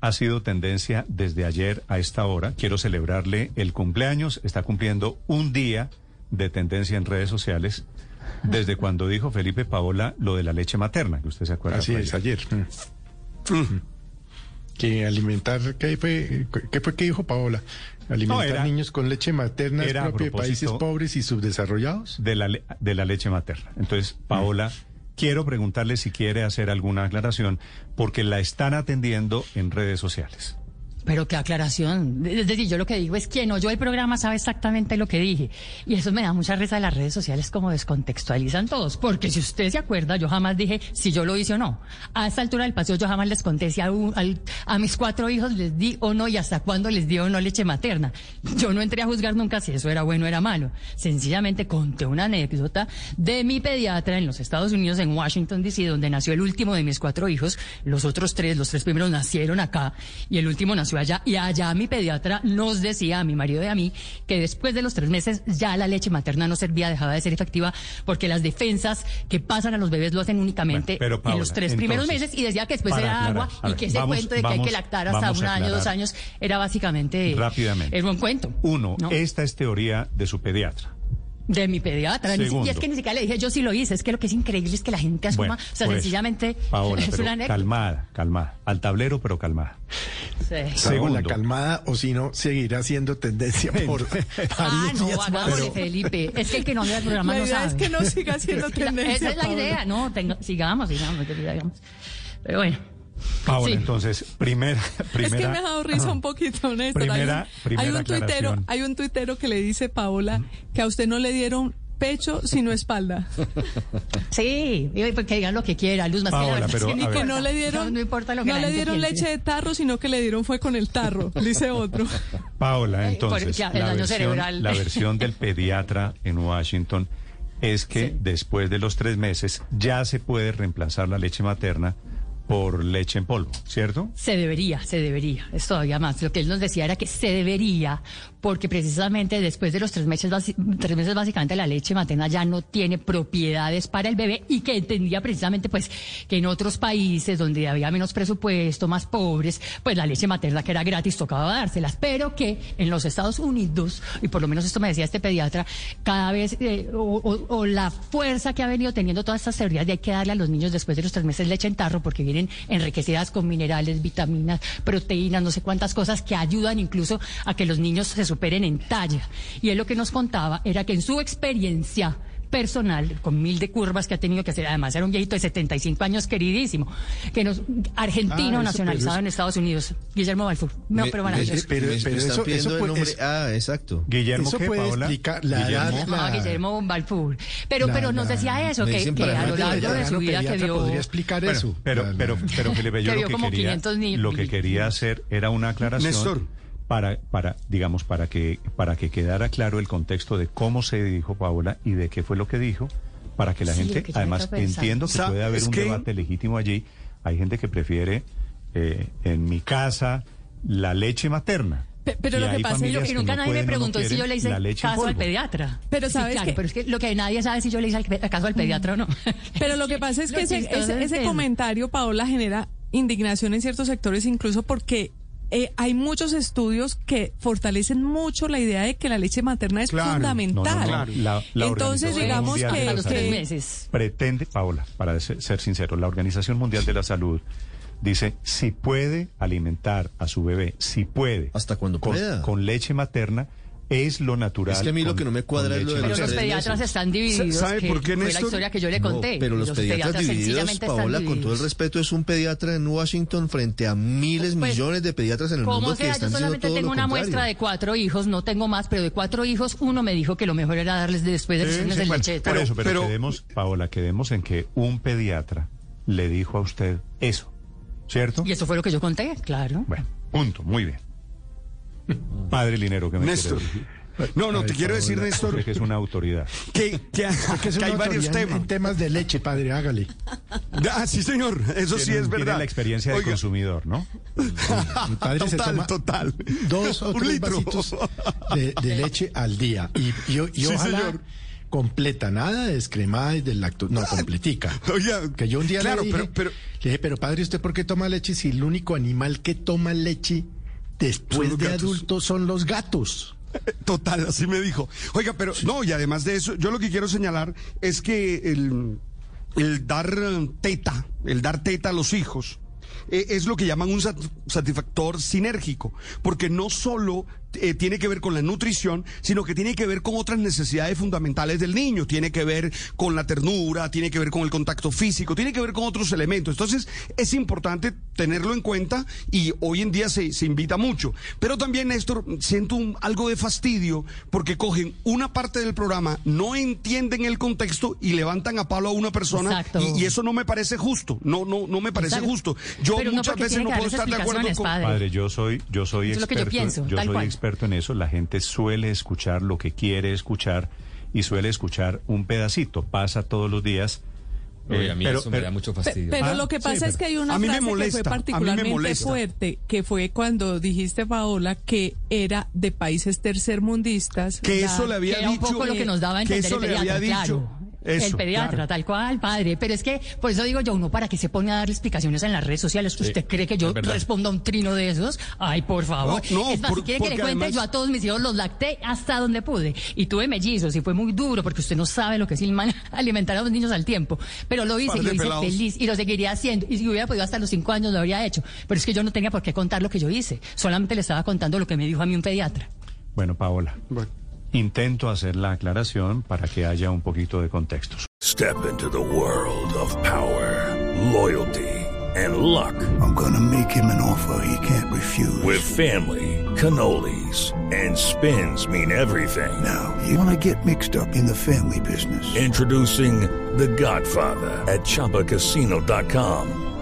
ha sido tendencia desde ayer a esta hora. Quiero celebrarle el cumpleaños. Está cumpliendo un día de tendencia en redes sociales desde cuando dijo Felipe Paola lo de la leche materna, que usted se acuerda. Así es, ayer. Mm. Que alimentar, ¿qué fue, qué fue que dijo Paola? Alimentar No, era- niños con leche materna es propio de países pobres y subdesarrollados. de la, de la leche materna. Entonces, Paola, quiero preguntarle si quiere hacer alguna aclaración, porque la están atendiendo en redes sociales. Pero qué aclaración. Es decir, yo lo que digo es quien oyó el programa sabe exactamente lo que dije. Y eso me da mucha risa de las redes sociales como descontextualizan todos. Porque si usted se acuerda, yo jamás dije si yo lo hice o no. A esta altura del paseo yo jamás les conté si a, un- a mis cuatro hijos les di o no y hasta cuándo les di o no leche materna. Yo no entré a juzgar nunca si eso era bueno o era malo. Sencillamente conté una anécdota de mi pediatra en los Estados Unidos, en Washington, D.C., donde nació el último de mis cuatro hijos. Los otros tres, los tres primeros nacieron acá y el último nació allá. Y allá mi pediatra nos decía, a mi marido y a mí, que después de los tres meses ya la leche materna no servía, dejaba de ser efectiva, porque las defensas que pasan a los bebés lo hacen únicamente Bueno, pero, en los tres primeros meses y decía que después era aclarar, agua y que ese vamos- cuento de que hay que lactar hasta un año, dos años, era básicamente... Rápidamente. Era un cuento. Uno, ¿no? esta es teoría de su pediatra. De mi pediatra. Segundo. Y es que ni siquiera le dije, yo sí lo hice. Es que lo que es increíble es que la gente asuma. Bueno, o sea, pues, sencillamente. Paola, es pero una calmada, calmada. Al tablero, pero calmada. Sí. Segundo. Paola, calmada, o si no, seguirá siendo tendencia por Ah, varios no, días más. hagámosle, Felipe. Es que el que no ve el programa La no idea sabe. es que no siga siendo la- tendencia, Esa es la Paola. idea. No, tenga- sigamos, sigamos, sigamos. Pero bueno. Paola, Sí. entonces, primera, primera. Es que me ha dado risa un poquito, Néstor. Primera- hay un, primera hay un tuitero, hay un tuitero que le dice Paola que a usted no le dieron pecho sino espalda. Sí, y porque digan lo que quiera, Luz más que verdad es pero, que ni que no le dieron No, no importa lo que no le dieron piense. leche de tarro, sino que le dieron fue con el tarro, dice otro. Paola, Eh, entonces, el la daño versión, cerebral. la versión del pediatra en Washington es que Sí. después de los tres meses ya se puede reemplazar la leche materna por leche en polvo, ¿cierto? Se debería, se debería. Es todavía más. Lo que él nos decía era que se debería, porque precisamente después de los tres meses, tres meses básicamente la leche materna ya no tiene propiedades para el bebé y que entendía precisamente pues que en otros países donde había menos presupuesto, más pobres, pues la leche materna que era gratis tocaba dárselas, pero que en los Estados Unidos, y por lo menos esto me decía este pediatra, cada vez, eh, o la fuerza que ha venido teniendo todas estas teorías de hay que darle a los niños después de los tres meses leche en tarro porque vienen enriquecidas con minerales, vitaminas, proteínas, no sé cuántas cosas que ayudan incluso a que los niños se superen en talla. Y él lo que nos contaba era que en su experiencia personal, con mil de curvas que ha tenido que hacer, además era un viejito de 75 años queridísimo, que nos, argentino Ah, eso, nacionalizado en Estados Unidos, Guillermo Balfour. No, Me- pero me- maravilloso. pero- eso- eso el puede- nombre. es- Ah, exacto. Guillermo, Eso ¿qué, puede Paola? explicar la Guillermo. edad, Balfour. Pero, La- pero nos decía eso, que, que a lo largo de su vida que vio... podría explicar Bueno, eso. pero, La- la- pero, pero Felipe, yo Que lo que, como quería, 500 ni- lo que quería hacer era una aclaración Néstor. Para, para, digamos, para que, para que quedara claro el contexto de cómo se dijo Paola y de qué fue lo que dijo, para que la Sí, gente, que además pensando. entiendo que puede haber un que- debate legítimo allí. Hay gente que prefiere eh, en mi casa la leche materna. Pe- pero Y lo que hay pasa es que nunca no nadie me no preguntó si yo le hice caso al pediatra. Pero Sí, ¿sabes claro, qué? pero es que lo que nadie sabe es si yo le hice caso al pediatra o no. Pero lo que pasa es que ese, comentario, Paola, genera indignación en ciertos sectores, incluso porque eh, hay muchos estudios que fortalecen mucho la idea de que la leche materna es Claro. fundamental. No, no, no. Claro. La- la Entonces, digamos que, los tres meses. pretende, Paola, para ser, ser sincero, la Organización Mundial de la Salud dice si puede alimentar a su bebé, si puede, Hasta cuando con, pueda. con leche materna, Es lo natural. Es que a mí lo que no me cuadra es lo de leche Pero los los pediatras meses. están divididos. ¿Sabe que por qué, Fue la Néstor? historia que yo le conté. No, pero los, pediatras, divididos, sencillamente están Paola, con todo el divididos. respeto, es un pediatra en Washington frente a miles, Pues, millones de pediatras en el mundo que sea, están yo solamente todo tengo lo una contrario. muestra de cuatro hijos, no tengo más, pero de cuatro hijos, uno me dijo que lo mejor era darles después de los Sí, sí, de bueno, leche. por eso, pero, pero- quedemos, Paola, quedemos en que un pediatra le dijo a usted eso, ¿cierto? Y eso fue lo que yo conté, claro. Bueno, punto, muy bien. Padre Linero, que me Néstor. No, no, te quiero decir, Néstor, que es una autoridad. que, que, Que es que hay varios en- temas. En temas de leche, padre, hágale. Ah, sí, señor, eso sí es tiene verdad. la experiencia de Oiga, consumidor, ¿no? Mi padre se Total, toma total. dos o Un tres litro. vasitos de, de leche al día. Y, y, y Sí, ojalá señor. completa, nada descremada y del lacto. No, completica. Oiga, Que yo un día claro, le dije, pero, pero le dije, pero padre, ¿usted por qué toma leche si el único animal que toma leche después de gatos. adultos son los gatos? Total, así me dijo. Oiga, pero no, y además de eso, yo lo que quiero señalar es que el, el dar teta, el dar teta a los hijos, eh, es lo que llaman un sat- satisfactor sinérgico, porque no solo eh, tiene que ver con la nutrición, sino que tiene que ver con otras necesidades fundamentales del niño, tiene que ver con la ternura, tiene que ver con el contacto físico, tiene que ver con otros elementos. Entonces, es importante tenerlo en cuenta y hoy en día se, se invita mucho. Pero también, Néstor, siento un- algo de fastidio porque cogen una parte del programa, no entienden el contexto y levantan a palo a una persona y, y eso no me parece justo, no, no, no me parece Exacto. justo. Yo Pero no muchas porque veces no puedo estar de acuerdo con... padre. Padre, yo soy, yo soy Eso es lo que yo experto, pienso, yo soy cual. experto en eso. La gente suele escuchar lo que quiere escuchar y suele escuchar un pedacito. Pasa todos los días. Oye, eh, a mí pero- eso me pero- da mucho fastidio. Pero Ah, lo que pasa es que hay una me frase que fue me particularmente fuerte, que fue cuando dijiste, Paola, que era de países tercermundistas. Que la- eso le había que era un dicho... poco lo que nos daba a que entender eso le había dicho... claro. Eso, el pediatra, claro. tal cual, padre. Pero es que, por eso digo yo, uno para que se pone a darle explicaciones en las redes sociales, ¿usted cree que yo responda a un trino de esos? Ay, por favor. No, no, es más, por- si quiere que le cuente, además- yo a todos mis hijos los lacté hasta donde pude. Y tuve mellizos y fue muy duro porque usted no sabe lo que es alimentar a los niños al tiempo. Pero lo hice y lo hice pelados. feliz y lo seguiría haciendo. Y si hubiera podido hasta los cinco años lo habría hecho. Pero es que yo no tenía por qué contar lo que yo hice. Solamente le estaba contando lo que me dijo a mí un pediatra. Bueno, Paola, Bueno. Intento hacer la aclaración para que haya un poquito de contexto. Step into the world of power, loyalty, and luck. I'm gonna make him an offer he can't refuse. With family, cannolis, and spins mean everything. Now, you wanna get mixed up in the family business. Introducing The Godfather at ChumbaCasino.com.